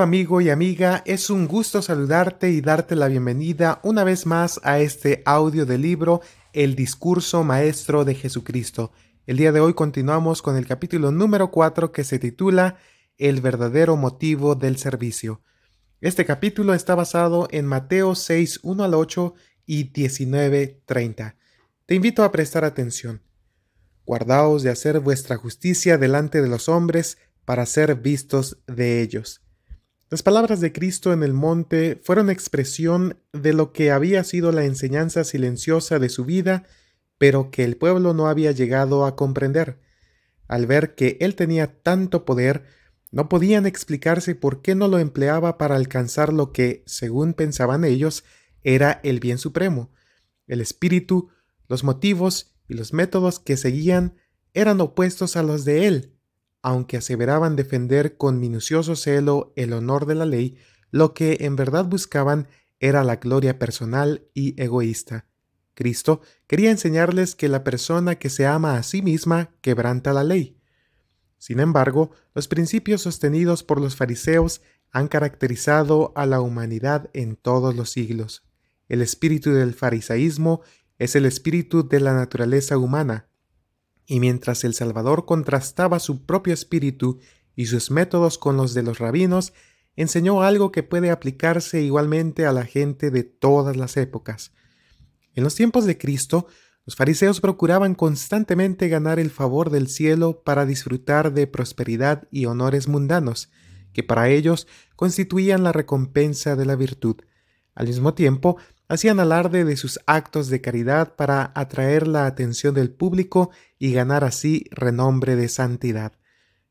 Amigo y amiga, es un gusto saludarte y darte la bienvenida una vez más a este audio del libro El discurso maestro de Jesucristo. El día de hoy continuamos con el capítulo número 4 que se titula El verdadero motivo del servicio. Este capítulo está basado en Mateo 6, 1 al 8 y 19, 30. Te invito a prestar atención. Guardaos de hacer vuestra justicia delante de los hombres para ser vistos de ellos las palabras de Cristo en el monte fueron expresión de lo que había sido la enseñanza silenciosa de su vida, pero que el pueblo no había llegado a comprender. Al ver que él tenía tanto poder, no podían explicarse por qué no lo empleaba para alcanzar lo que, según pensaban ellos, era el bien supremo. El espíritu, los motivos y los métodos que seguían eran opuestos a los de él, aunque aseveraban defender con minucioso celo el honor de la ley, lo que en verdad buscaban era la gloria personal y egoísta. Cristo quería enseñarles que la persona que se ama a sí misma quebranta la ley. Sin embargo, los principios sostenidos por los fariseos han caracterizado a la humanidad en todos los siglos. El espíritu del farisaísmo es el espíritu de la naturaleza humana, y mientras el Salvador contrastaba su propio espíritu y sus métodos con los de los rabinos, enseñó algo que puede aplicarse igualmente a la gente de todas las épocas. En los tiempos de Cristo, los fariseos procuraban constantemente ganar el favor del cielo para disfrutar de prosperidad y honores mundanos, que para ellos constituían la recompensa de la virtud. Al mismo tiempo, hacían alarde de sus actos de caridad para atraer la atención del público y ganar así renombre de santidad.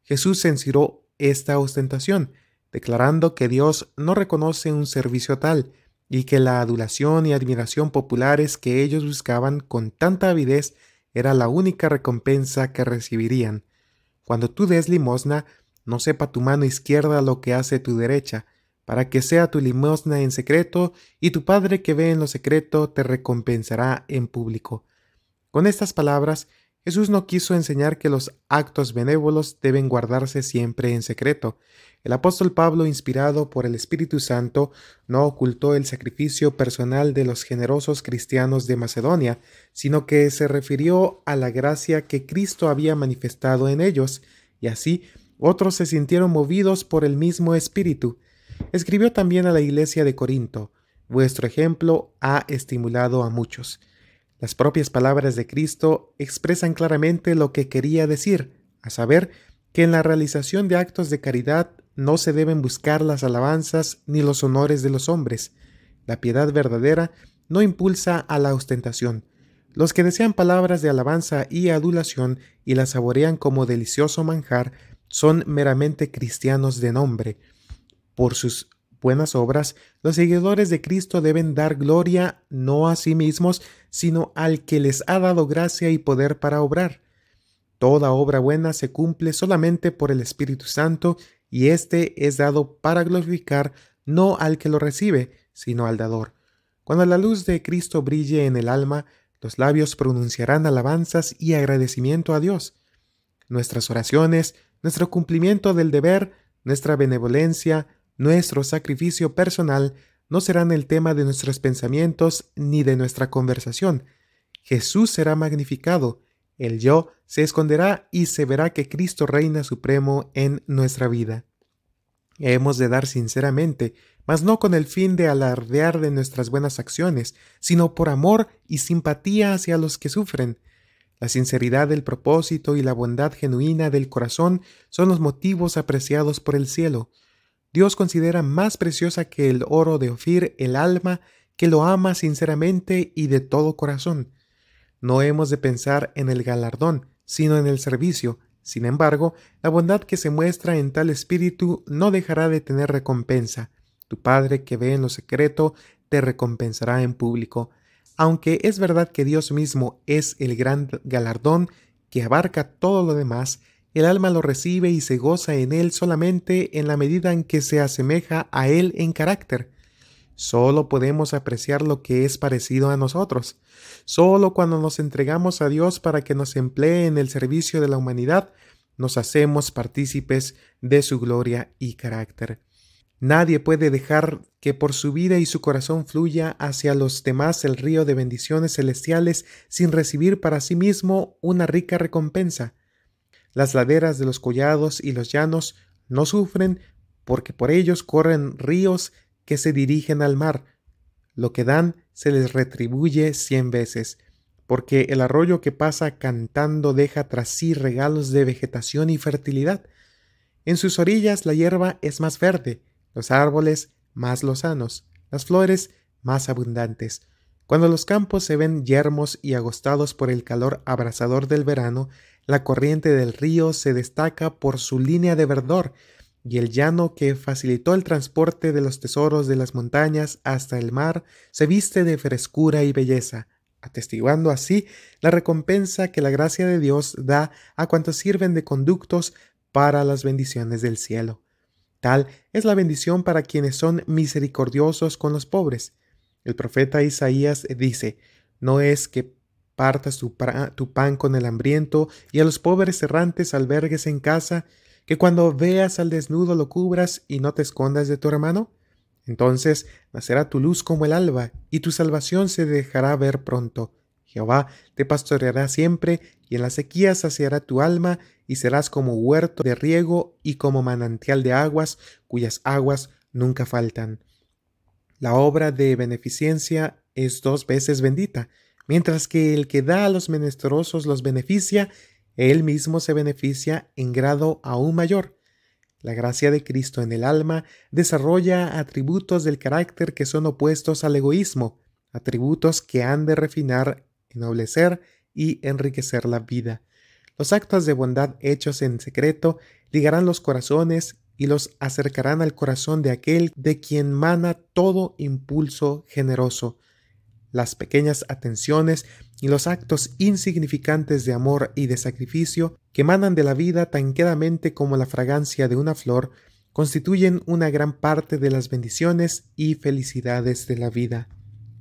Jesús censuró esta ostentación, declarando que Dios no reconoce un servicio tal, y que la adulación y admiración populares que ellos buscaban con tanta avidez era la única recompensa que recibirían. Cuando tú des limosna, no sepa tu mano izquierda lo que hace tu derecha, para que sea tu limosna en secreto, y tu Padre que ve en lo secreto te recompensará en público. Con estas palabras, Jesús no quiso enseñar que los actos benévolos deben guardarse siempre en secreto. El apóstol Pablo, inspirado por el Espíritu Santo, no ocultó el sacrificio personal de los generosos cristianos de Macedonia, sino que se refirió a la gracia que Cristo había manifestado en ellos, y así otros se sintieron movidos por el mismo Espíritu. Escribió también a la iglesia de Corinto, vuestro ejemplo ha estimulado a muchos. Las propias palabras de Cristo expresan claramente lo que quería decir, a saber, que en la realización de actos de caridad no se deben buscar las alabanzas ni los honores de los hombres. La piedad verdadera no impulsa a la ostentación. Los que desean palabras de alabanza y adulación y las saborean como delicioso manjar son meramente cristianos de nombre, por sus buenas obras, los seguidores de Cristo deben dar gloria no a sí mismos, sino al que les ha dado gracia y poder para obrar. Toda obra buena se cumple solamente por el Espíritu Santo, y éste es dado para glorificar no al que lo recibe, sino al dador. Cuando la luz de Cristo brille en el alma, los labios pronunciarán alabanzas y agradecimiento a Dios. Nuestras oraciones, nuestro cumplimiento del deber, nuestra benevolencia, nuestro sacrificio personal no serán el tema de nuestros pensamientos ni de nuestra conversación. Jesús será magnificado, el yo se esconderá y se verá que Cristo reina supremo en nuestra vida. Hemos de dar sinceramente, mas no con el fin de alardear de nuestras buenas acciones, sino por amor y simpatía hacia los que sufren. La sinceridad del propósito y la bondad genuina del corazón son los motivos apreciados por el cielo. Dios considera más preciosa que el oro de Ofir el alma que lo ama sinceramente y de todo corazón. No hemos de pensar en el galardón, sino en el servicio. Sin embargo, la bondad que se muestra en tal espíritu no dejará de tener recompensa. Tu Padre que ve en lo secreto te recompensará en público. Aunque es verdad que Dios mismo es el gran galardón que abarca todo lo demás, el alma lo recibe y se goza en él solamente en la medida en que se asemeja a él en carácter. Solo podemos apreciar lo que es parecido a nosotros. Solo cuando nos entregamos a Dios para que nos emplee en el servicio de la humanidad, nos hacemos partícipes de su gloria y carácter. Nadie puede dejar que por su vida y su corazón fluya hacia los demás el río de bendiciones celestiales sin recibir para sí mismo una rica recompensa. Las laderas de los collados y los llanos no sufren porque por ellos corren ríos que se dirigen al mar. Lo que dan se les retribuye cien veces, porque el arroyo que pasa cantando deja tras sí regalos de vegetación y fertilidad. En sus orillas la hierba es más verde, los árboles más lozanos, las flores más abundantes. Cuando los campos se ven yermos y agostados por el calor abrasador del verano, la corriente del río se destaca por su línea de verdor, y el llano que facilitó el transporte de los tesoros de las montañas hasta el mar se viste de frescura y belleza, atestiguando así la recompensa que la gracia de Dios da a cuantos sirven de conductos para las bendiciones del cielo. Tal es la bendición para quienes son misericordiosos con los pobres. El profeta Isaías dice, no es que partas tu, pan con el hambriento y a los pobres errantes albergues en casa, que cuando veas al desnudo lo cubras y no te escondas de tu hermano? Entonces nacerá tu luz como el alba, y tu salvación se dejará ver pronto. Jehová te pastoreará siempre, y en la sequía saciará tu alma, y serás como huerto de riego y como manantial de aguas, cuyas aguas nunca faltan. La obra de beneficencia es dos veces bendita, mientras que el que da a los menesterosos los beneficia, él mismo se beneficia en grado aún mayor. La gracia de Cristo en el alma desarrolla atributos del carácter que son opuestos al egoísmo, atributos que han de refinar, ennoblecer y enriquecer la vida. Los actos de bondad hechos en secreto ligarán los corazones y los acercarán al corazón de aquel de quien mana todo impulso generoso. Las pequeñas atenciones y los actos insignificantes de amor y de sacrificio que manan de la vida tan quedamente como la fragancia de una flor, constituyen una gran parte de las bendiciones y felicidades de la vida.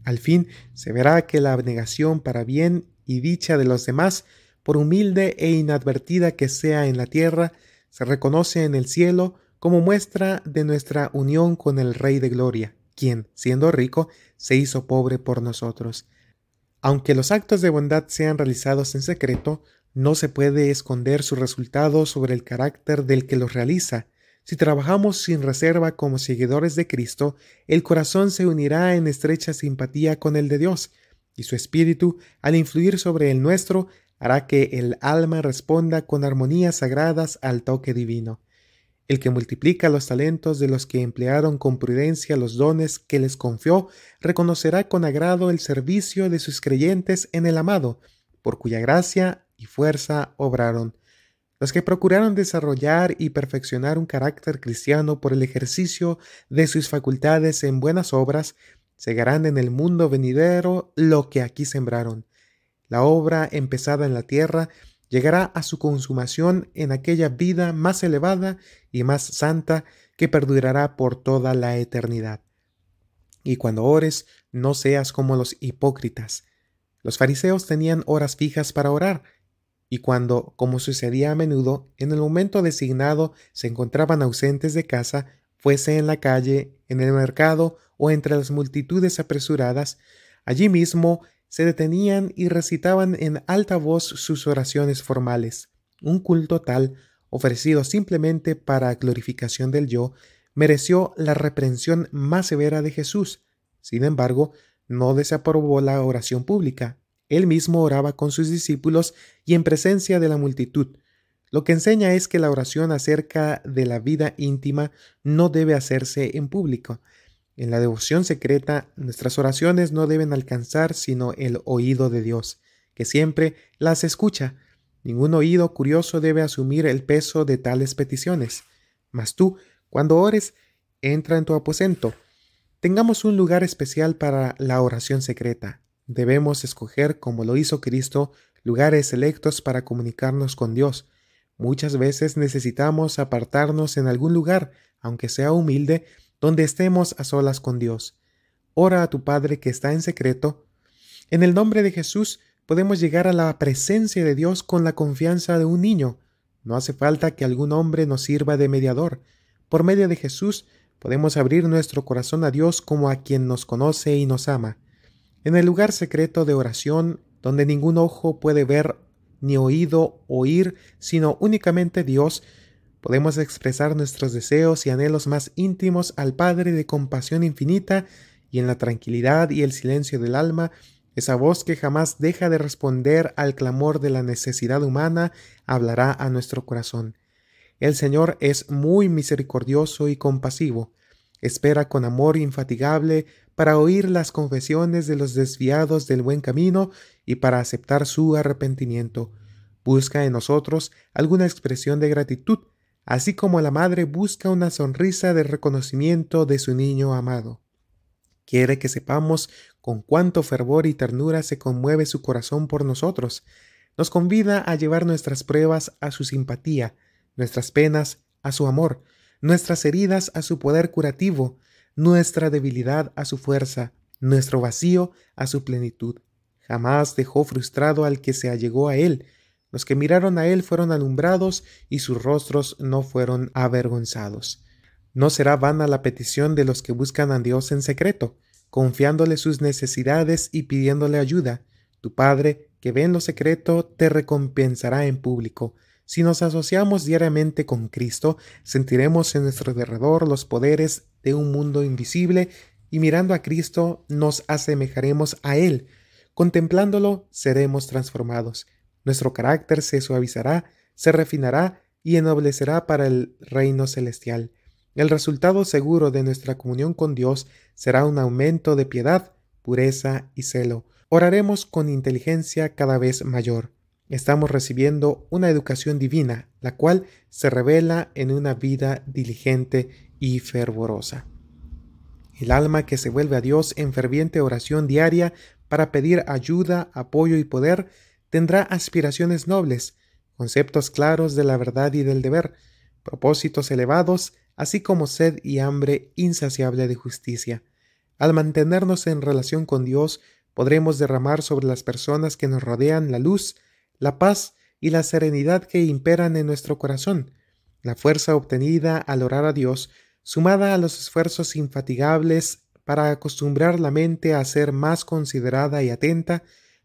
Al fin se verá que la abnegación para bien y dicha de los demás por humilde e inadvertida que sea en la tierra, se reconoce en el cielo como muestra de nuestra unión con el Rey de Gloria, quien, siendo rico, se hizo pobre por nosotros. Aunque los actos de bondad sean realizados en secreto, no se puede esconder su resultado sobre el carácter del que los realiza. Si trabajamos sin reserva como seguidores de Cristo, el corazón se unirá en estrecha simpatía con el de Dios, y su espíritu, al influir sobre el nuestro, hará que el alma responda con armonías sagradas al toque divino. El que multiplica los talentos de los que emplearon con prudencia los dones que les confió, reconocerá con agrado el servicio de sus creyentes en el amado, por cuya gracia y fuerza obraron. Los que procuraron desarrollar y perfeccionar un carácter cristiano por el ejercicio de sus facultades en buenas obras, segarán en el mundo venidero lo que aquí sembraron. La obra empezada en la tierra llegará a su consumación en aquella vida más elevada y más santa que perdurará por toda la eternidad. Y cuando ores, no seas como los hipócritas. Los fariseos tenían horas fijas para orar, y cuando, como sucedía a menudo, en el momento designado se encontraban ausentes de casa, fuese en la calle, en el mercado o entre las multitudes apresuradas, allí mismo se detenían y recitaban en alta voz sus oraciones formales. Un culto tal, ofrecido simplemente para glorificación del yo, mereció la reprensión más severa de Jesús. Sin embargo, no desaprobó la oración pública. Él mismo oraba con sus discípulos y en presencia de la multitud. Lo que enseña es que la oración acerca de la vida íntima no debe hacerse en público, en la devoción secreta, nuestras oraciones no deben alcanzar sino el oído de Dios, que siempre las escucha. Ningún oído curioso debe asumir el peso de tales peticiones. Mas tú, cuando ores, entra en tu aposento. Tengamos un lugar especial para la oración secreta. Debemos escoger, como lo hizo Cristo, lugares selectos para comunicarnos con Dios. Muchas veces necesitamos apartarnos en algún lugar, aunque sea humilde, donde estemos a solas con Dios. Ora a tu Padre que está en secreto. En el nombre de Jesús podemos llegar a la presencia de Dios con la confianza de un niño. No hace falta que algún hombre nos sirva de mediador. Por medio de Jesús podemos abrir nuestro corazón a Dios como a quien nos conoce y nos ama. En el lugar secreto de oración, donde ningún ojo puede ver ni oído oír, sino únicamente Dios, podemos expresar nuestros deseos y anhelos más íntimos al Padre de compasión infinita y en la tranquilidad y el silencio del alma, esa voz que jamás deja de responder al clamor de la necesidad humana hablará a nuestro corazón. El Señor es muy misericordioso y compasivo. Espera con amor infatigable para oír las confesiones de los desviados del buen camino y para aceptar su arrepentimiento. Busca en nosotros alguna expresión de gratitud, así como la madre busca una sonrisa de reconocimiento de su niño amado. Quiere que sepamos con cuánto fervor y ternura se conmueve su corazón por nosotros. Nos convida a llevar nuestras pruebas a su simpatía, nuestras penas a su amor, nuestras heridas a su poder curativo, nuestra debilidad a su fuerza, nuestro vacío a su plenitud. Jamás dejó frustrado al que se allegó a él. Los que miraron a él fueron alumbrados y sus rostros no fueron avergonzados. No será vana la petición de los que buscan a Dios en secreto, confiándole sus necesidades y pidiéndole ayuda. Tu Padre, que ve en lo secreto, te recompensará en público. Si nos asociamos diariamente con Cristo, sentiremos en nuestro derredor los poderes de un mundo invisible y mirando a Cristo nos asemejaremos a Él. Contemplándolo seremos transformados. Nuestro carácter se suavizará, se refinará y ennoblecerá para el reino celestial. El resultado seguro de nuestra comunión con Dios será un aumento de piedad, pureza y celo. Oraremos con inteligencia cada vez mayor estamos recibiendo una educación divina, la cual se revela en una vida diligente y fervorosa. El alma que se vuelve a Dios en ferviente oración diaria para pedir ayuda, apoyo y poder, tendrá aspiraciones nobles, conceptos claros de la verdad y del deber, propósitos elevados, así como sed y hambre insaciable de justicia. Al mantenernos en relación con Dios, podremos derramar sobre las personas que nos rodean la luz, la paz y la serenidad que imperan en nuestro corazón, la fuerza obtenida al orar a Dios, sumada a los esfuerzos infatigables para acostumbrar la mente a ser más considerada y atenta,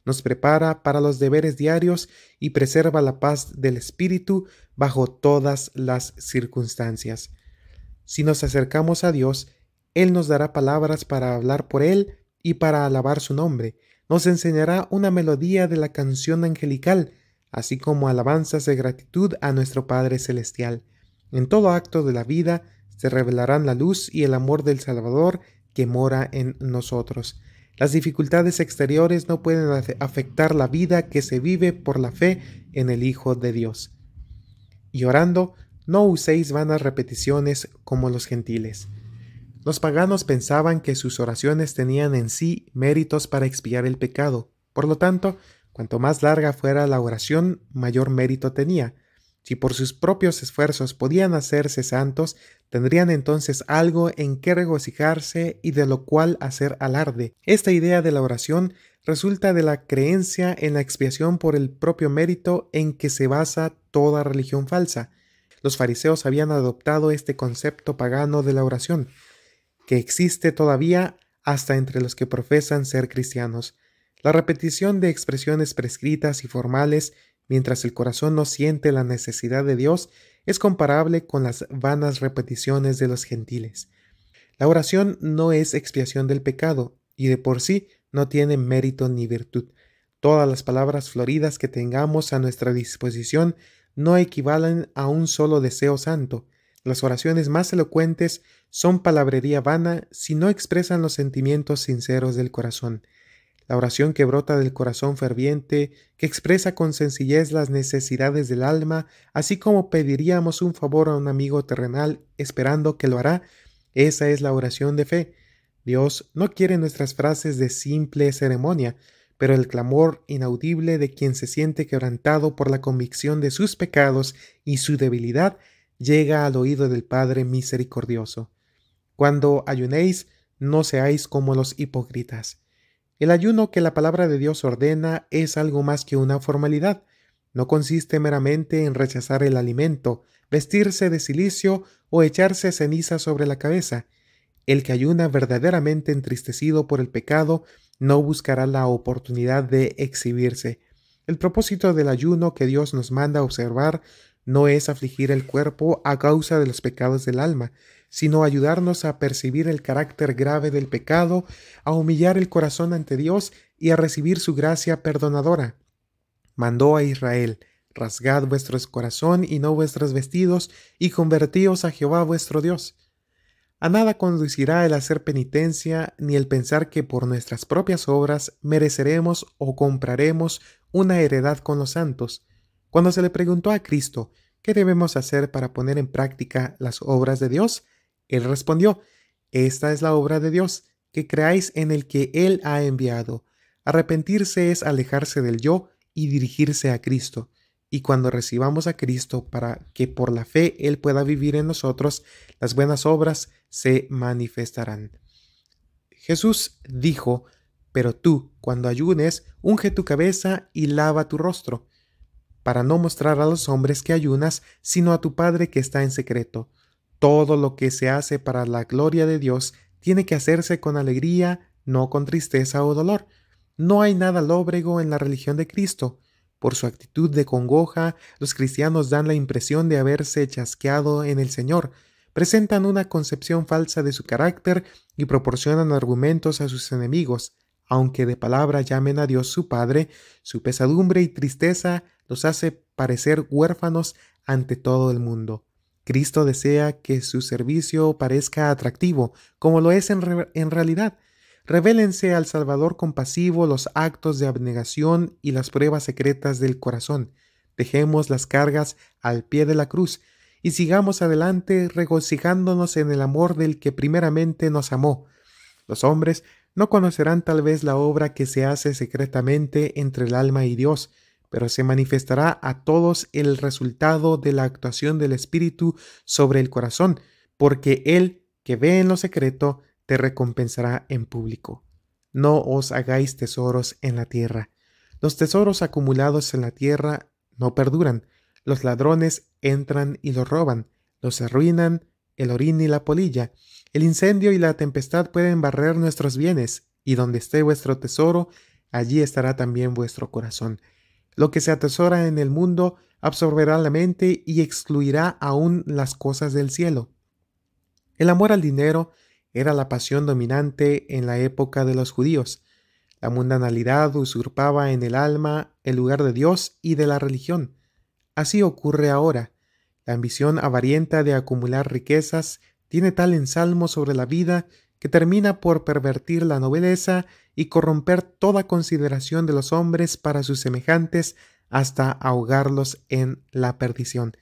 nos prepara para los deberes diarios y preserva la paz del espíritu bajo todas las circunstancias. Si nos acercamos a Dios, Él nos dará palabras para hablar por Él y para alabar su nombre, nos enseñará una melodía de la canción angelical, así como alabanzas de gratitud a nuestro Padre Celestial. En todo acto de la vida se revelarán la luz y el amor del Salvador que mora en nosotros. Las dificultades exteriores no pueden afectar la vida que se vive por la fe en el Hijo de Dios. Y orando, no uséis vanas repeticiones como los gentiles los paganos pensaban que sus oraciones tenían en sí méritos para expiar el pecado. Por lo tanto, cuanto más larga fuera la oración, mayor mérito tenía. Si por sus propios esfuerzos podían hacerse santos, tendrían entonces algo en que regocijarse y de lo cual hacer alarde. Esta idea de la oración resulta de la creencia en la expiación por el propio mérito en que se basa toda religión falsa. Los fariseos habían adoptado este concepto pagano de la oración que existe todavía hasta entre los que profesan ser cristianos. La repetición de expresiones prescritas y formales mientras el corazón no siente la necesidad de Dios es comparable con las vanas repeticiones de los gentiles. La oración no es expiación del pecado y de por sí no tiene mérito ni virtud. Todas las palabras floridas que tengamos a nuestra disposición no equivalen a un solo deseo santo, las oraciones más elocuentes son palabrería vana si no expresan los sentimientos sinceros del corazón. La oración que brota del corazón ferviente, que expresa con sencillez las necesidades del alma, así como pediríamos un favor a un amigo terrenal esperando que lo hará, esa es la oración de fe. Dios no quiere nuestras frases de simple ceremonia, pero el clamor inaudible de quien se siente quebrantado por la convicción de sus pecados y su debilidad llega al oído del Padre misericordioso. Cuando ayunéis, no seáis como los hipócritas. El ayuno que la palabra de Dios ordena es algo más que una formalidad. No consiste meramente en rechazar el alimento, vestirse de silicio o echarse ceniza sobre la cabeza. El que ayuna verdaderamente entristecido por el pecado no buscará la oportunidad de exhibirse. El propósito del ayuno que Dios nos manda observar no es afligir el cuerpo a causa de los pecados del alma, sino ayudarnos a percibir el carácter grave del pecado, a humillar el corazón ante Dios y a recibir su gracia perdonadora. Mandó a Israel, rasgad vuestro corazón y no vuestros vestidos, y convertíos a Jehová vuestro Dios. A nada conducirá el hacer penitencia, ni el pensar que por nuestras propias obras mereceremos o compraremos una heredad con los santos. Cuando se le preguntó a Cristo, ¿qué debemos hacer para poner en práctica las obras de Dios? Él respondió, Esta es la obra de Dios, que creáis en el que Él ha enviado. Arrepentirse es alejarse del yo y dirigirse a Cristo y cuando recibamos a Cristo para que por la fe Él pueda vivir en nosotros, las buenas obras se manifestarán. Jesús dijo, pero tú, cuando ayunes, unge tu cabeza y lava tu rostro, para no mostrar a los hombres que ayunas, sino a tu Padre que está en secreto. Todo lo que se hace para la gloria de Dios tiene que hacerse con alegría, no con tristeza o dolor. No hay nada lóbrego en la religión de Cristo, por su actitud de congoja, los cristianos dan la impresión de haberse chasqueado en el Señor, presentan una concepción falsa de su carácter y proporcionan argumentos a sus enemigos. Aunque de palabra llamen a Dios su Padre, su pesadumbre y tristeza los hace parecer huérfanos ante todo el mundo. Cristo desea que su servicio parezca atractivo, como lo es en, realidad, Revélense al Salvador compasivo los actos de abnegación y las pruebas secretas del corazón. Dejemos las cargas al pie de la cruz y sigamos adelante regocijándonos en el amor del que primeramente nos amó. Los hombres no conocerán tal vez la obra que se hace secretamente entre el alma y Dios, pero se manifestará a todos el resultado de la actuación del Espíritu sobre el corazón, porque Él, que ve en lo secreto, te recompensará en público. No os hagáis tesoros en la tierra. Los tesoros acumulados en la tierra no perduran. Los ladrones entran y los roban, los arruinan el orín y la polilla. El incendio y la tempestad pueden barrer nuestros bienes, y donde esté vuestro tesoro, allí estará también vuestro corazón. Lo que se atesora en el mundo absorberá la mente y excluirá aún las cosas del cielo. El amor al dinero era la pasión dominante en la época de los judíos. La mundanalidad usurpaba en el alma el lugar de Dios y de la religión. Así ocurre ahora. La ambición avarienta de acumular riquezas tiene tal ensalmo sobre la vida que termina por pervertir la nobleza y corromper toda consideración de los hombres para sus semejantes hasta ahogarlos en la perdición.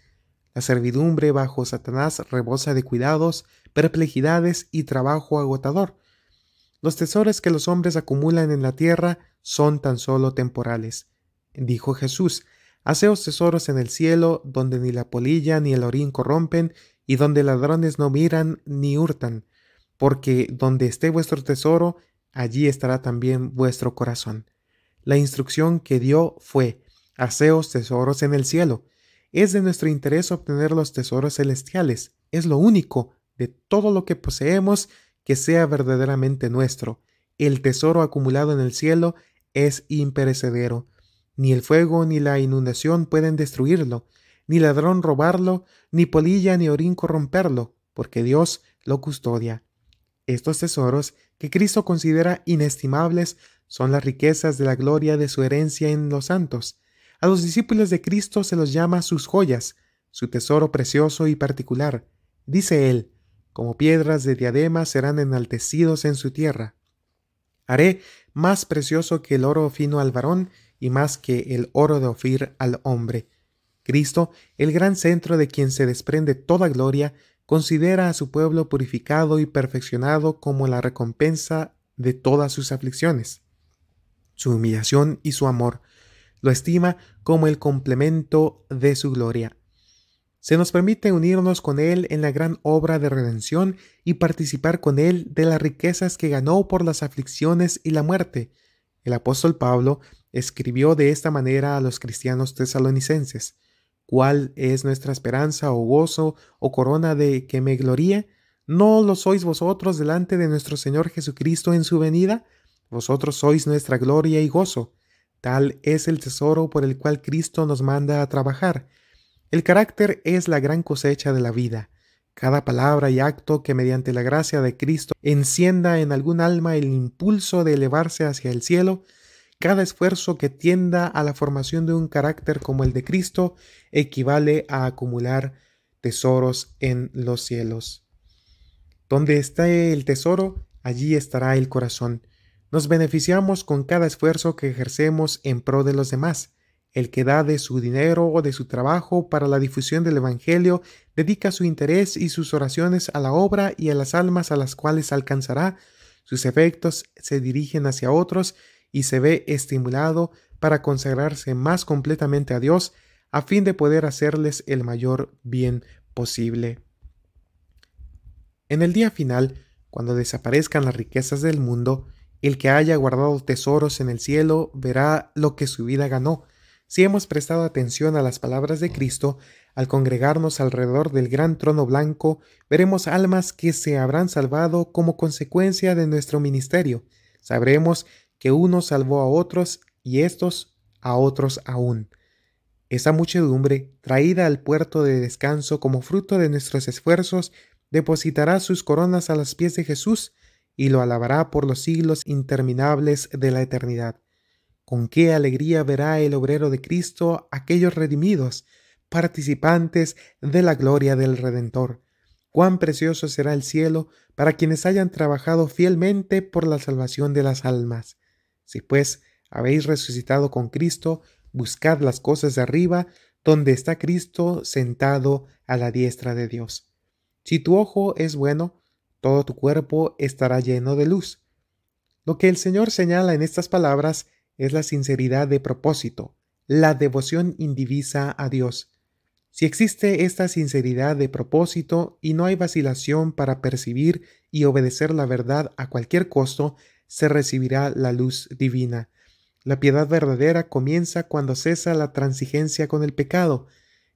La servidumbre bajo Satanás rebosa de cuidados, perplejidades y trabajo agotador. Los tesoros que los hombres acumulan en la tierra son tan solo temporales. Dijo Jesús, Haceos tesoros en el cielo, donde ni la polilla ni el orín corrompen, y donde ladrones no miran ni hurtan, porque donde esté vuestro tesoro, allí estará también vuestro corazón. La instrucción que dio fue, Haceos tesoros en el cielo. Es de nuestro interés obtener los tesoros celestiales, es lo único, de todo lo que poseemos que sea verdaderamente nuestro. El tesoro acumulado en el cielo es imperecedero. Ni el fuego ni la inundación pueden destruirlo, ni ladrón robarlo, ni polilla ni orín corromperlo, porque Dios lo custodia. Estos tesoros, que Cristo considera inestimables, son las riquezas de la gloria de su herencia en los santos. A los discípulos de Cristo se los llama sus joyas, su tesoro precioso y particular. Dice él, como piedras de diadema serán enaltecidos en su tierra. Haré más precioso que el oro fino al varón y más que el oro de Ofir al hombre. Cristo, el gran centro de quien se desprende toda gloria, considera a su pueblo purificado y perfeccionado como la recompensa de todas sus aflicciones. Su humillación y su amor lo estima como el complemento de su gloria se nos permite unirnos con Él en la gran obra de redención y participar con Él de las riquezas que ganó por las aflicciones y la muerte. El apóstol Pablo escribió de esta manera a los cristianos tesalonicenses. ¿Cuál es nuestra esperanza o gozo o corona de que me gloríe? ¿No lo sois vosotros delante de nuestro Señor Jesucristo en su venida? Vosotros sois nuestra gloria y gozo. Tal es el tesoro por el cual Cristo nos manda a trabajar. El carácter es la gran cosecha de la vida. Cada palabra y acto que mediante la gracia de Cristo encienda en algún alma el impulso de elevarse hacia el cielo, cada esfuerzo que tienda a la formación de un carácter como el de Cristo equivale a acumular tesoros en los cielos. Donde está el tesoro, allí estará el corazón. Nos beneficiamos con cada esfuerzo que ejercemos en pro de los demás. El que da de su dinero o de su trabajo para la difusión del Evangelio dedica su interés y sus oraciones a la obra y a las almas a las cuales alcanzará. Sus efectos se dirigen hacia otros y se ve estimulado para consagrarse más completamente a Dios a fin de poder hacerles el mayor bien posible. En el día final, cuando desaparezcan las riquezas del mundo, el que haya guardado tesoros en el cielo verá lo que su vida ganó. Si hemos prestado atención a las palabras de Cristo, al congregarnos alrededor del gran trono blanco, veremos almas que se habrán salvado como consecuencia de nuestro ministerio. Sabremos que uno salvó a otros y estos a otros aún. Esa muchedumbre, traída al puerto de descanso como fruto de nuestros esfuerzos, depositará sus coronas a los pies de Jesús y lo alabará por los siglos interminables de la eternidad. Con qué alegría verá el obrero de Cristo aquellos redimidos, participantes de la gloria del Redentor. Cuán precioso será el cielo para quienes hayan trabajado fielmente por la salvación de las almas. Si pues habéis resucitado con Cristo, buscad las cosas de arriba, donde está Cristo sentado a la diestra de Dios. Si tu ojo es bueno, todo tu cuerpo estará lleno de luz. Lo que el Señor señala en estas palabras es la sinceridad de propósito, la devoción indivisa a Dios. Si existe esta sinceridad de propósito y no hay vacilación para percibir y obedecer la verdad a cualquier costo, se recibirá la luz divina. La piedad verdadera comienza cuando cesa la transigencia con el pecado.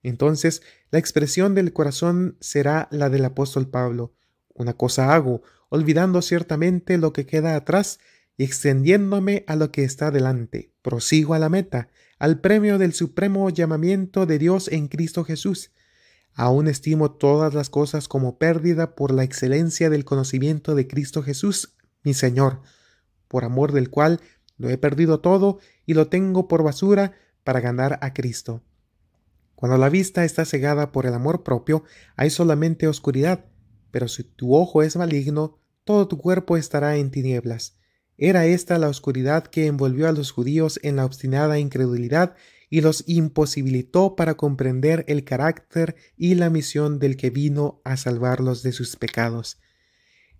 Entonces la expresión del corazón será la del apóstol Pablo. Una cosa hago, olvidando ciertamente lo que queda atrás y extendiéndome a lo que está delante. Prosigo a la meta, al premio del supremo llamamiento de Dios en Cristo Jesús. Aún estimo todas las cosas como pérdida por la excelencia del conocimiento de Cristo Jesús, mi Señor, por amor del cual lo he perdido todo y lo tengo por basura para ganar a Cristo. Cuando la vista está cegada por el amor propio, hay solamente oscuridad, pero si tu ojo es maligno, todo tu cuerpo estará en tinieblas. Era esta la oscuridad que envolvió a los judíos en la obstinada incredulidad y los imposibilitó para comprender el carácter y la misión del que vino a salvarlos de sus pecados.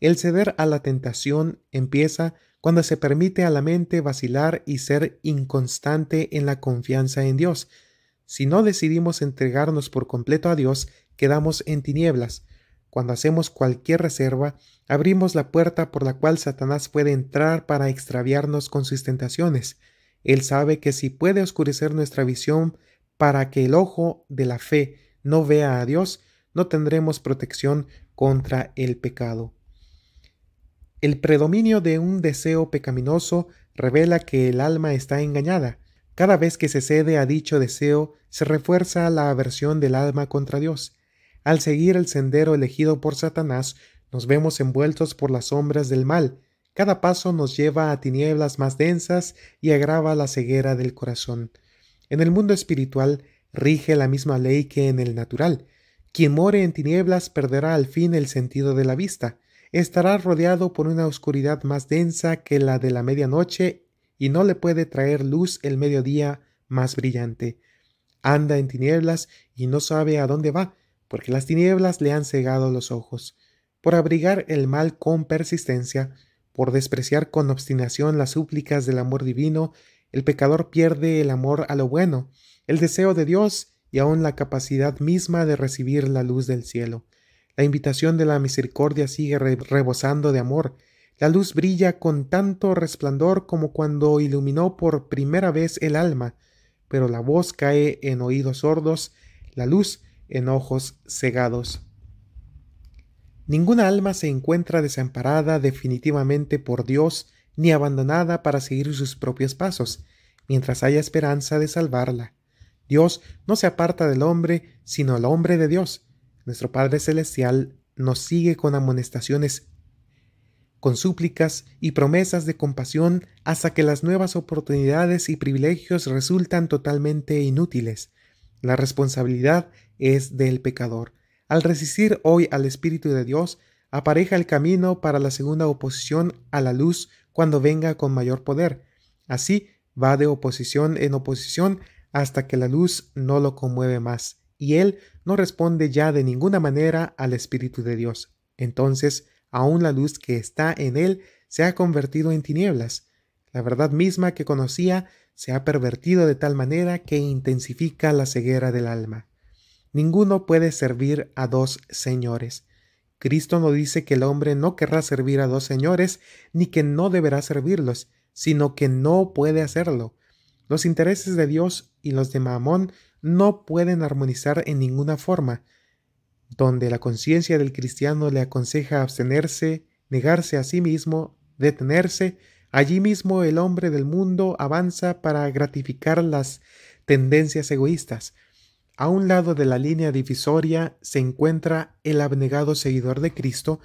El ceder a la tentación empieza cuando se permite a la mente vacilar y ser inconstante en la confianza en Dios. Si no decidimos entregarnos por completo a Dios, quedamos en tinieblas, cuando hacemos cualquier reserva, abrimos la puerta por la cual Satanás puede entrar para extraviarnos con sus tentaciones. Él sabe que si puede oscurecer nuestra visión para que el ojo de la fe no vea a Dios, no tendremos protección contra el pecado. El predominio de un deseo pecaminoso revela que el alma está engañada. Cada vez que se cede a dicho deseo, se refuerza la aversión del alma contra Dios. Al seguir el sendero elegido por Satanás, nos vemos envueltos por las sombras del mal. Cada paso nos lleva a tinieblas más densas y agrava la ceguera del corazón. En el mundo espiritual rige la misma ley que en el natural. Quien more en tinieblas perderá al fin el sentido de la vista. Estará rodeado por una oscuridad más densa que la de la medianoche y no le puede traer luz el mediodía más brillante. Anda en tinieblas y no sabe a dónde va, porque las tinieblas le han cegado los ojos, por abrigar el mal con persistencia, por despreciar con obstinación las súplicas del amor divino, el pecador pierde el amor a lo bueno, el deseo de Dios y aun la capacidad misma de recibir la luz del cielo. La invitación de la misericordia sigue rebosando de amor. La luz brilla con tanto resplandor como cuando iluminó por primera vez el alma, pero la voz cae en oídos sordos la luz en ojos cegados. Ninguna alma se encuentra desamparada definitivamente por Dios ni abandonada para seguir sus propios pasos, mientras haya esperanza de salvarla. Dios no se aparta del hombre, sino el hombre de Dios. Nuestro Padre Celestial nos sigue con amonestaciones, con súplicas y promesas de compasión hasta que las nuevas oportunidades y privilegios resultan totalmente inútiles. La responsabilidad es del pecador. Al resistir hoy al Espíritu de Dios, apareja el camino para la segunda oposición a la luz cuando venga con mayor poder. Así va de oposición en oposición hasta que la luz no lo conmueve más, y él no responde ya de ninguna manera al Espíritu de Dios. Entonces, aún la luz que está en él se ha convertido en tinieblas. La verdad misma que conocía se ha pervertido de tal manera que intensifica la ceguera del alma. Ninguno puede servir a dos señores. Cristo no dice que el hombre no querrá servir a dos señores, ni que no deberá servirlos, sino que no puede hacerlo. Los intereses de Dios y los de Mamón no pueden armonizar en ninguna forma. Donde la conciencia del cristiano le aconseja abstenerse, negarse a sí mismo, detenerse, allí mismo el hombre del mundo avanza para gratificar las tendencias egoístas, a un lado de la línea divisoria se encuentra el abnegado seguidor de Cristo,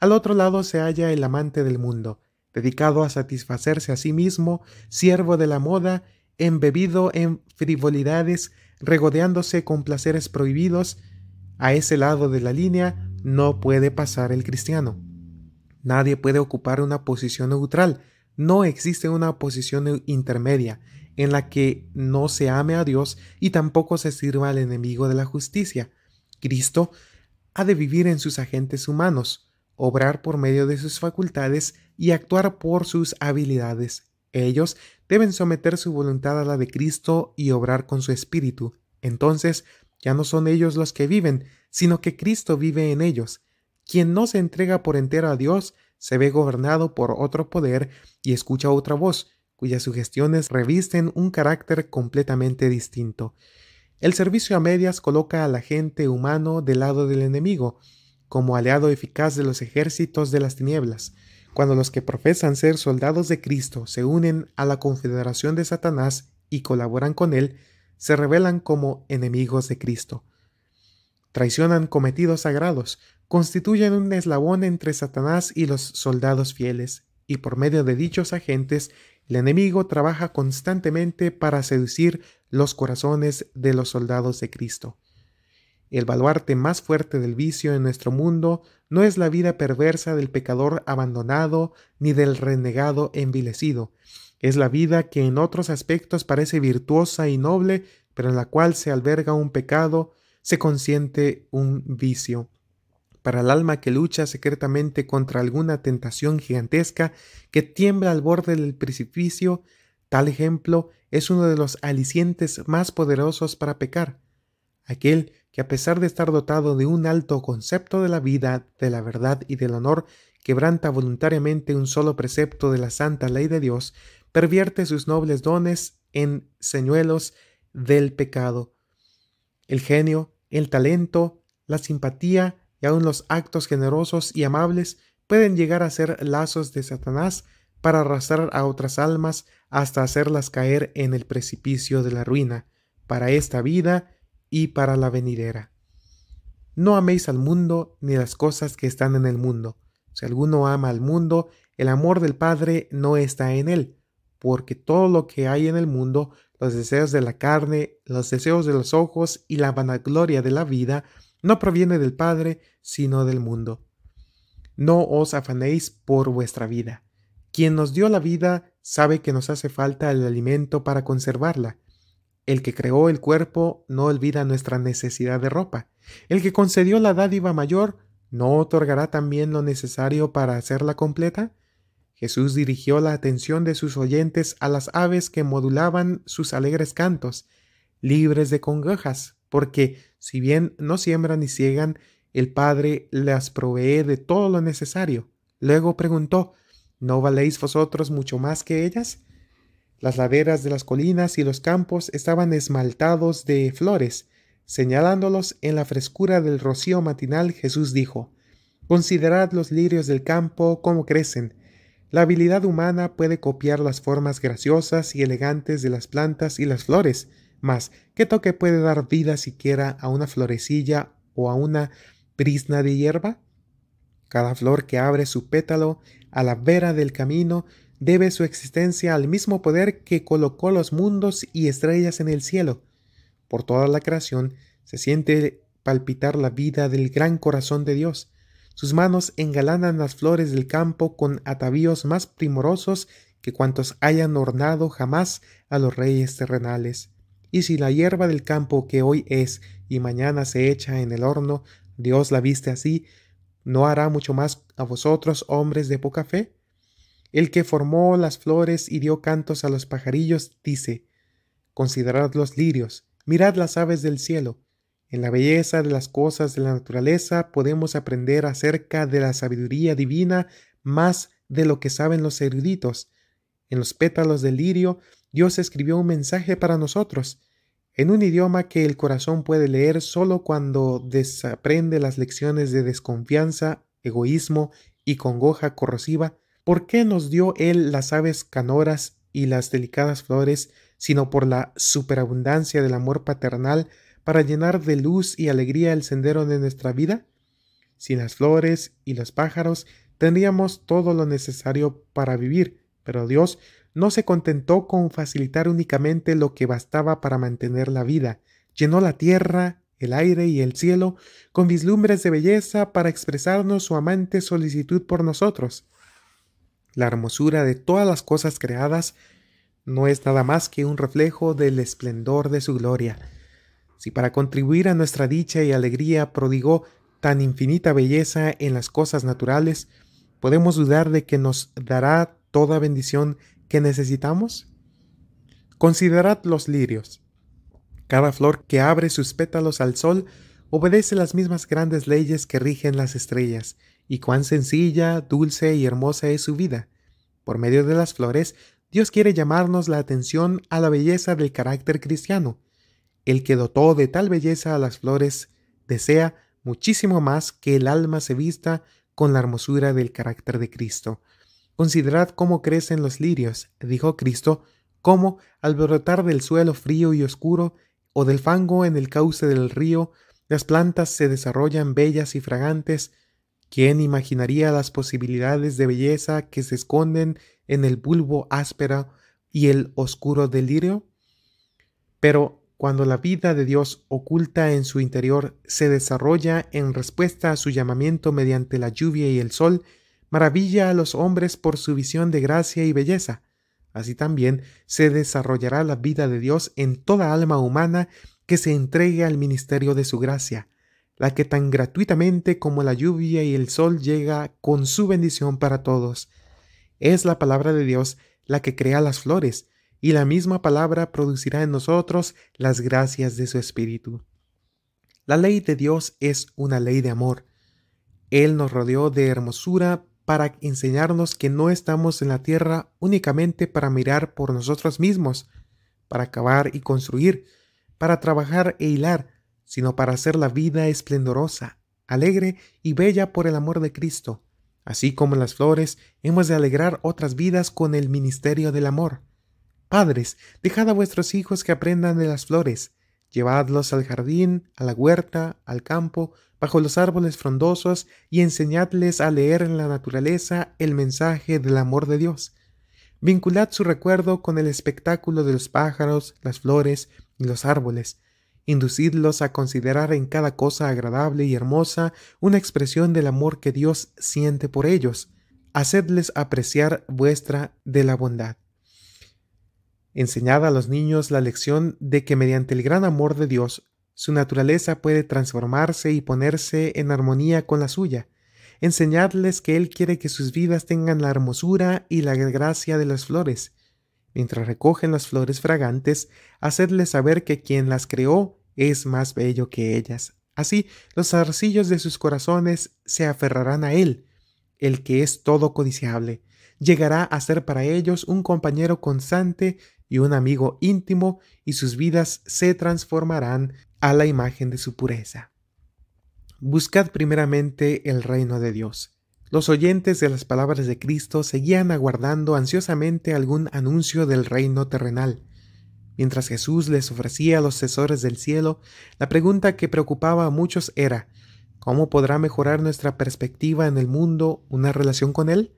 al otro lado se halla el amante del mundo, dedicado a satisfacerse a sí mismo, siervo de la moda, embebido en frivolidades, regodeándose con placeres prohibidos. A ese lado de la línea no puede pasar el cristiano. Nadie puede ocupar una posición neutral, no existe una posición intermedia, en la que no se ame a Dios y tampoco se sirva al enemigo de la justicia. Cristo ha de vivir en sus agentes humanos, obrar por medio de sus facultades y actuar por sus habilidades. Ellos deben someter su voluntad a la de Cristo y obrar con su espíritu. Entonces ya no son ellos los que viven, sino que Cristo vive en ellos. Quien no se entrega por entero a Dios se ve gobernado por otro poder y escucha otra voz, cuyas sugestiones revisten un carácter completamente distinto. El servicio a medias coloca al agente humano del lado del enemigo, como aliado eficaz de los ejércitos de las tinieblas. Cuando los que profesan ser soldados de Cristo se unen a la confederación de Satanás y colaboran con él, se revelan como enemigos de Cristo. Traicionan cometidos sagrados, constituyen un eslabón entre Satanás y los soldados fieles, y por medio de dichos agentes el enemigo trabaja constantemente para seducir los corazones de los soldados de Cristo. El baluarte más fuerte del vicio en nuestro mundo no es la vida perversa del pecador abandonado ni del renegado envilecido, es la vida que en otros aspectos parece virtuosa y noble, pero en la cual se alberga un pecado, se consiente un vicio para el alma que lucha secretamente contra alguna tentación gigantesca que tiembla al borde del precipicio, tal ejemplo es uno de los alicientes más poderosos para pecar. Aquel que a pesar de estar dotado de un alto concepto de la vida, de la verdad y del honor, quebranta voluntariamente un solo precepto de la santa ley de Dios, pervierte sus nobles dones en señuelos del pecado. El genio, el talento, la simpatía, y aun los actos generosos y amables pueden llegar a ser lazos de Satanás para arrastrar a otras almas hasta hacerlas caer en el precipicio de la ruina, para esta vida y para la venidera. No améis al mundo ni las cosas que están en el mundo. Si alguno ama al mundo, el amor del Padre no está en él, porque todo lo que hay en el mundo, los deseos de la carne, los deseos de los ojos y la vanagloria de la vida, no proviene del Padre, sino del mundo. No os afanéis por vuestra vida. Quien nos dio la vida sabe que nos hace falta el alimento para conservarla. El que creó el cuerpo no olvida nuestra necesidad de ropa. El que concedió la dádiva mayor no otorgará también lo necesario para hacerla completa. Jesús dirigió la atención de sus oyentes a las aves que modulaban sus alegres cantos, libres de congojas, porque si bien no siembran ni ciegan, el Padre las provee de todo lo necesario. Luego preguntó, ¿no valéis vosotros mucho más que ellas? Las laderas de las colinas y los campos estaban esmaltados de flores, Señalándolos en la frescura del rocío matinal, Jesús dijo, Considerad los lirios del campo cómo crecen. La habilidad humana puede copiar las formas graciosas y elegantes de las plantas y las flores, mas ¿qué toque puede dar vida siquiera a una florecilla o a una brisna de hierba? Cada flor que abre su pétalo a la vera del camino debe su existencia al mismo poder que colocó los mundos y estrellas en el cielo. Por toda la creación se siente palpitar la vida del gran corazón de Dios. Sus manos engalanan las flores del campo con atavíos más primorosos que cuantos hayan ornado jamás a los reyes terrenales. Y si la hierba del campo que hoy es y mañana se echa en el horno, Dios la viste así, ¿no hará mucho más a vosotros, hombres de poca fe? El que formó las flores y dio cantos a los pajarillos, dice, Considerad los lirios, mirad las aves del cielo. En la belleza de las cosas de la naturaleza podemos aprender acerca de la sabiduría divina más de lo que saben los eruditos. En los pétalos del lirio, Dios escribió un mensaje para nosotros, en un idioma que el corazón puede leer solo cuando desaprende las lecciones de desconfianza, egoísmo y congoja corrosiva, ¿por qué nos dio Él las aves canoras y las delicadas flores, sino por la superabundancia del amor paternal para llenar de luz y alegría el sendero de nuestra vida? Sin las flores y los pájaros tendríamos todo lo necesario para vivir, pero Dios no se contentó con facilitar únicamente lo que bastaba para mantener la vida, llenó la tierra, el aire y el cielo con vislumbres de belleza para expresarnos su amante solicitud por nosotros. La hermosura de todas las cosas creadas no es nada más que un reflejo del esplendor de su gloria. Si para contribuir a nuestra dicha y alegría prodigó tan infinita belleza en las cosas naturales, podemos dudar de que nos dará toda bendición que necesitamos? Considerad los lirios. Cada flor que abre sus pétalos al sol obedece las mismas grandes leyes que rigen las estrellas, y cuán sencilla, dulce y hermosa es su vida. Por medio de las flores, Dios quiere llamarnos la atención a la belleza del carácter cristiano. El que dotó de tal belleza a las flores desea muchísimo más que el alma se vista con la hermosura del carácter de Cristo. Considerad cómo crecen los lirios, dijo Cristo, cómo, al brotar del suelo frío y oscuro, o del fango en el cauce del río, las plantas se desarrollan bellas y fragantes. ¿Quién imaginaría las posibilidades de belleza que se esconden en el bulbo áspero y el oscuro del lirio? Pero cuando la vida de Dios oculta en su interior se desarrolla en respuesta a su llamamiento mediante la lluvia y el sol, maravilla a los hombres por su visión de gracia y belleza. Así también se desarrollará la vida de Dios en toda alma humana que se entregue al ministerio de su gracia, la que tan gratuitamente como la lluvia y el sol llega con su bendición para todos. Es la palabra de Dios la que crea las flores, y la misma palabra producirá en nosotros las gracias de su Espíritu. La ley de Dios es una ley de amor. Él nos rodeó de hermosura para enseñarnos que no estamos en la tierra únicamente para mirar por nosotros mismos, para acabar y construir, para trabajar e hilar, sino para hacer la vida esplendorosa, alegre y bella por el amor de Cristo. Así como las flores, hemos de alegrar otras vidas con el ministerio del amor. Padres, dejad a vuestros hijos que aprendan de las flores, llevadlos al jardín, a la huerta, al campo, bajo los árboles frondosos y enseñadles a leer en la naturaleza el mensaje del amor de Dios. Vinculad su recuerdo con el espectáculo de los pájaros, las flores y los árboles. Inducidlos a considerar en cada cosa agradable y hermosa una expresión del amor que Dios siente por ellos. Hacedles apreciar vuestra de la bondad. Enseñad a los niños la lección de que mediante el gran amor de Dios su naturaleza puede transformarse y ponerse en armonía con la suya. Enseñadles que Él quiere que sus vidas tengan la hermosura y la gracia de las flores. Mientras recogen las flores fragantes, hacedles saber que quien las creó es más bello que ellas. Así, los arcillos de sus corazones se aferrarán a Él, el que es todo codiciable. Llegará a ser para ellos un compañero constante y un amigo íntimo, y sus vidas se transformarán a la imagen de su pureza. Buscad primeramente el reino de Dios. Los oyentes de las palabras de Cristo seguían aguardando ansiosamente algún anuncio del reino terrenal. Mientras Jesús les ofrecía a los tesores del cielo, la pregunta que preocupaba a muchos era ¿Cómo podrá mejorar nuestra perspectiva en el mundo una relación con Él?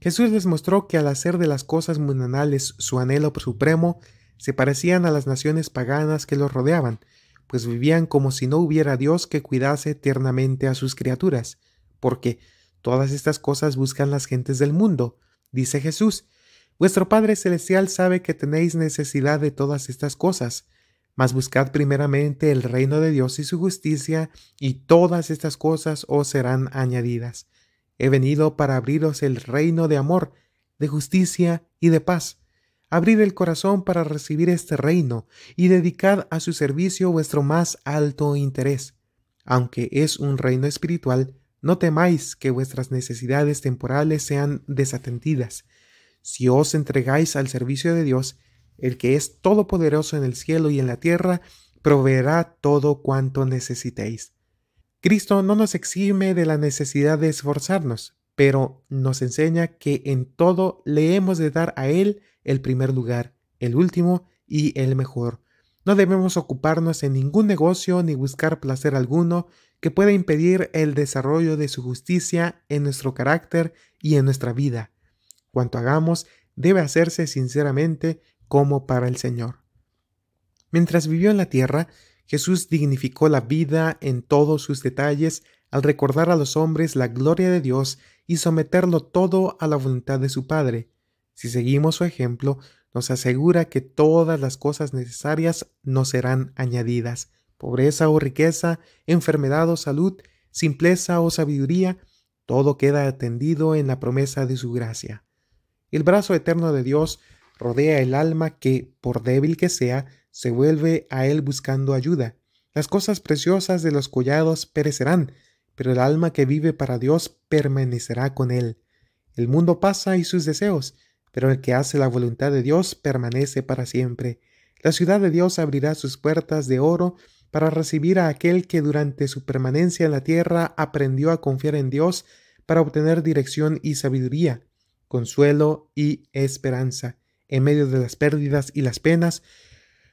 Jesús les mostró que al hacer de las cosas mundanales su anhelo supremo, se parecían a las naciones paganas que los rodeaban, pues vivían como si no hubiera Dios que cuidase tiernamente a sus criaturas, porque todas estas cosas buscan las gentes del mundo, dice Jesús. Vuestro Padre Celestial sabe que tenéis necesidad de todas estas cosas, mas buscad primeramente el reino de Dios y su justicia, y todas estas cosas os serán añadidas. He venido para abriros el reino de amor, de justicia y de paz. Abrid el corazón para recibir este reino, y dedicad a su servicio vuestro más alto interés. Aunque es un reino espiritual, no temáis que vuestras necesidades temporales sean desatendidas. Si os entregáis al servicio de Dios, el que es todopoderoso en el cielo y en la tierra, proveerá todo cuanto necesitéis. Cristo no nos exime de la necesidad de esforzarnos, pero nos enseña que en todo le hemos de dar a Él el primer lugar, el último y el mejor. No debemos ocuparnos en ningún negocio ni buscar placer alguno que pueda impedir el desarrollo de su justicia en nuestro carácter y en nuestra vida. Cuanto hagamos debe hacerse sinceramente como para el Señor. Mientras vivió en la tierra, Jesús dignificó la vida en todos sus detalles al recordar a los hombres la gloria de Dios y someterlo todo a la voluntad de su Padre. Si seguimos su ejemplo, nos asegura que todas las cosas necesarias nos serán añadidas. Pobreza o riqueza, enfermedad o salud, simpleza o sabiduría, todo queda atendido en la promesa de su gracia. El brazo eterno de Dios rodea el alma que, por débil que sea, se vuelve a él buscando ayuda. Las cosas preciosas de los collados perecerán, pero el alma que vive para Dios permanecerá con él. El mundo pasa y sus deseos, pero el que hace la voluntad de Dios permanece para siempre. La ciudad de Dios abrirá sus puertas de oro para recibir a aquel que durante su permanencia en la tierra aprendió a confiar en Dios para obtener dirección y sabiduría, consuelo y esperanza en medio de las pérdidas y las penas.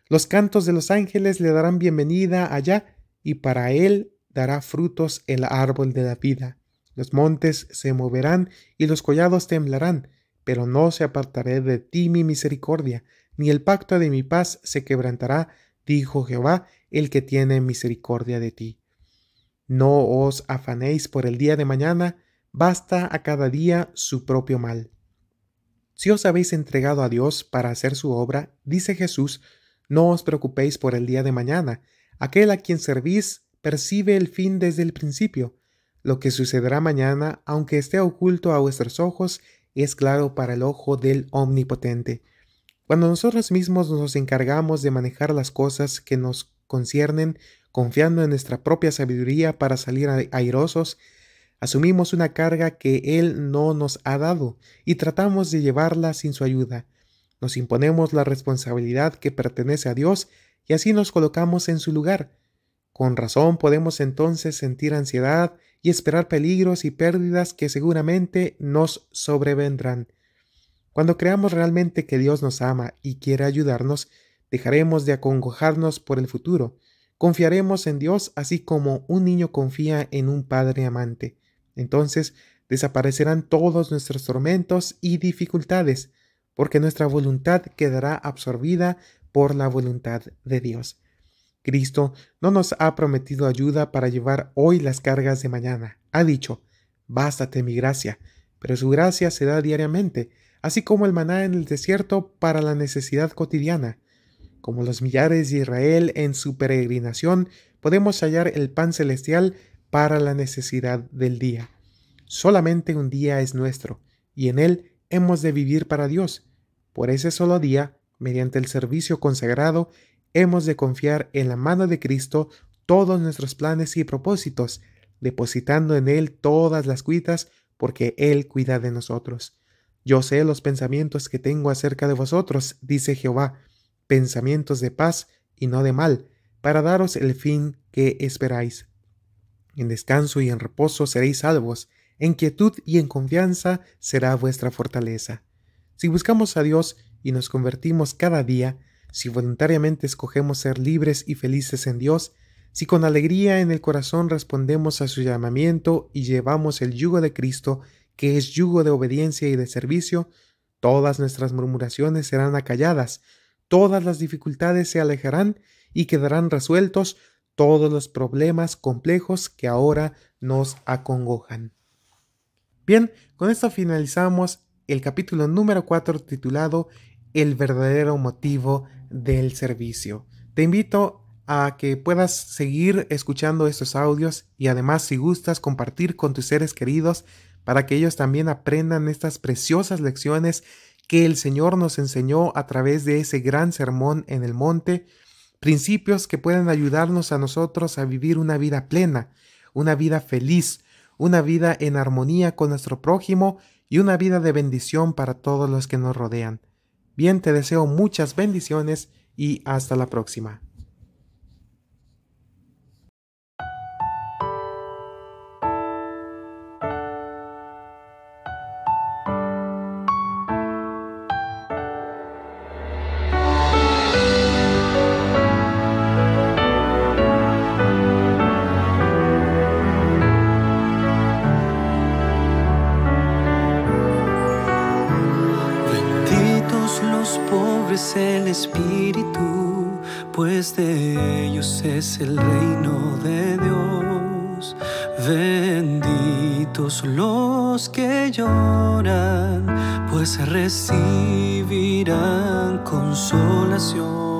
Los cantos de los ángeles le darán bienvenida allá, y para él dará frutos el árbol de la vida. Los montes se moverán y los collados temblarán, pero no se apartaré de ti mi misericordia, ni el pacto de mi paz se quebrantará, dijo Jehová, el que tiene misericordia de ti. No os afanéis por el día de mañana, basta a cada día su propio mal. Si os habéis entregado a Dios para hacer su obra, dice Jesús, no os preocupéis por el día de mañana. Aquel a quien servís percibe el fin desde el principio. Lo que sucederá mañana, aunque esté oculto a vuestros ojos, es claro para el ojo del Omnipotente. Cuando nosotros mismos nos encargamos de manejar las cosas que nos conciernen, confiando en nuestra propia sabiduría para salir airosos, Asumimos una carga que Él no nos ha dado y tratamos de llevarla sin su ayuda. Nos imponemos la responsabilidad que pertenece a Dios y así nos colocamos en su lugar. Con razón podemos entonces sentir ansiedad y esperar peligros y pérdidas que seguramente nos sobrevendrán. Cuando creamos realmente que Dios nos ama y quiere ayudarnos, dejaremos de acongojarnos por el futuro. Confiaremos en Dios así como un niño confía en un padre amante. Entonces desaparecerán todos nuestros tormentos y dificultades, porque nuestra voluntad quedará absorbida por la voluntad de Dios. Cristo no nos ha prometido ayuda para llevar hoy las cargas de mañana. Ha dicho, bástate mi gracia, pero su gracia se da diariamente, así como el maná en el desierto para la necesidad cotidiana. Como los millares de Israel en su peregrinación, podemos hallar el pan celestial para la necesidad del día. Solamente un día es nuestro, y en él hemos de vivir para Dios. Por ese solo día, mediante el servicio consagrado, hemos de confiar en la mano de Cristo todos nuestros planes y propósitos, depositando en Él todas las cuitas, porque Él cuida de nosotros. Yo sé los pensamientos que tengo acerca de vosotros, dice Jehová, pensamientos de paz y no de mal, para daros el fin que esperáis. En descanso y en reposo seréis salvos, en quietud y en confianza será vuestra fortaleza. Si buscamos a Dios y nos convertimos cada día, si voluntariamente escogemos ser libres y felices en Dios, si con alegría en el corazón respondemos a su llamamiento y llevamos el yugo de Cristo, que es yugo de obediencia y de servicio, todas nuestras murmuraciones serán acalladas, todas las dificultades se alejarán y quedarán resueltos todos los problemas complejos que ahora nos acongojan. Bien, con esto finalizamos el capítulo número 4 titulado El verdadero motivo del servicio. Te invito a que puedas seguir escuchando estos audios y además si gustas compartir con tus seres queridos para que ellos también aprendan estas preciosas lecciones que el Señor nos enseñó a través de ese gran sermón en el monte, principios que pueden ayudarnos a nosotros a vivir una vida plena, una vida feliz, una vida en armonía con nuestro prójimo y una vida de bendición para todos los que nos rodean. Bien, te deseo muchas bendiciones y hasta la próxima. Espíritu, pues de ellos es el reino de Dios. Benditos los que lloran, pues recibirán consolación.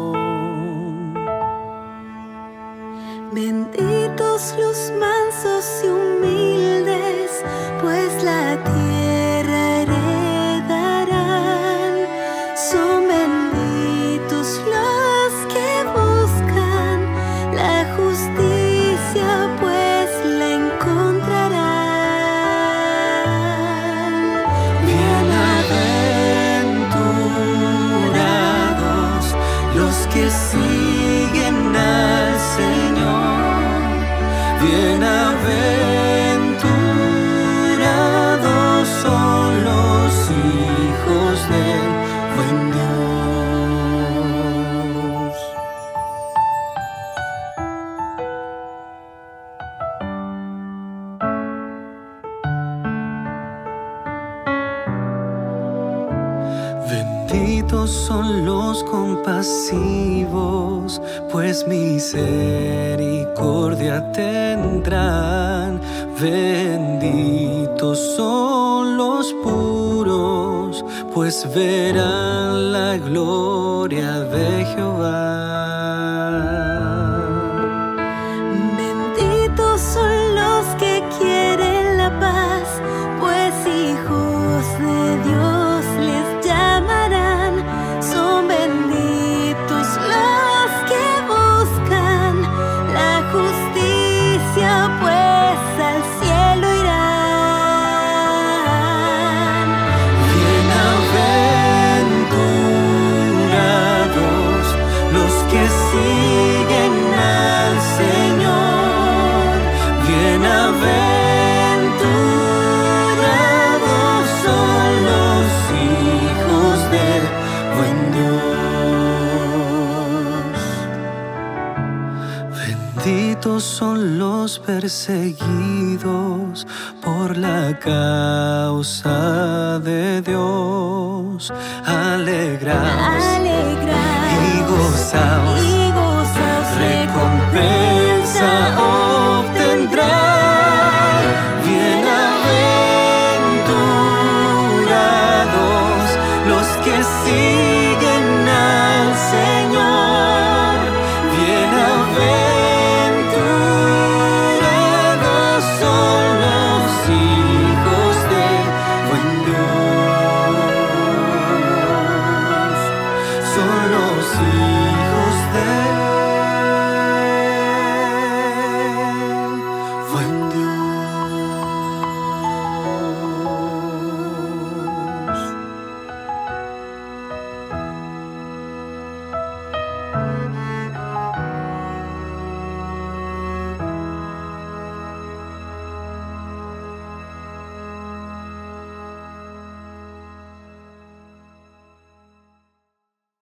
Son los perseguidos por la causa de Dios. Alegraos, y gozaos, y gozaos recompensa. Oh